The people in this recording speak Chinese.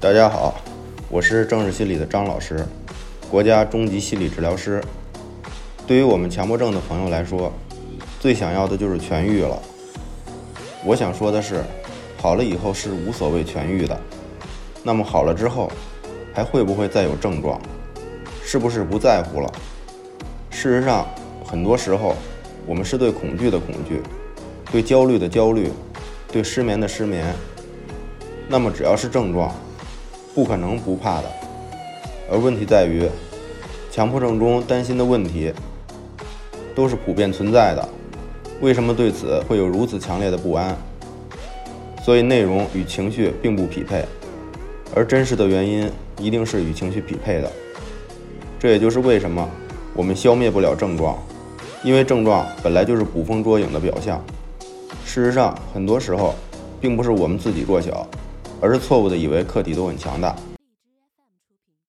大家好，我是正视心理的张老师，国家中级心理治疗师。对于我们强迫症的朋友来说，最想要的就是痊愈了。我想说的是，好了以后是无所谓痊愈的。那么好了之后，还会不会再有症状？是不是不在乎了？事实上，很多时候，我们是对恐惧的恐惧，对焦虑的焦虑，对失眠的失眠。那么只要是症状，不可能不怕的。而问题在于，强迫症中担心的问题，都是普遍存在的。为什么对此会有如此强烈的不安？所以内容与情绪并不匹配，而真实的原因一定是与情绪匹配的。这也就是为什么我们消灭不了症状，因为症状本来就是捕风捉影的表象。事实上，很多时候并不是我们自己弱小，而是错误的以为客体都很强大。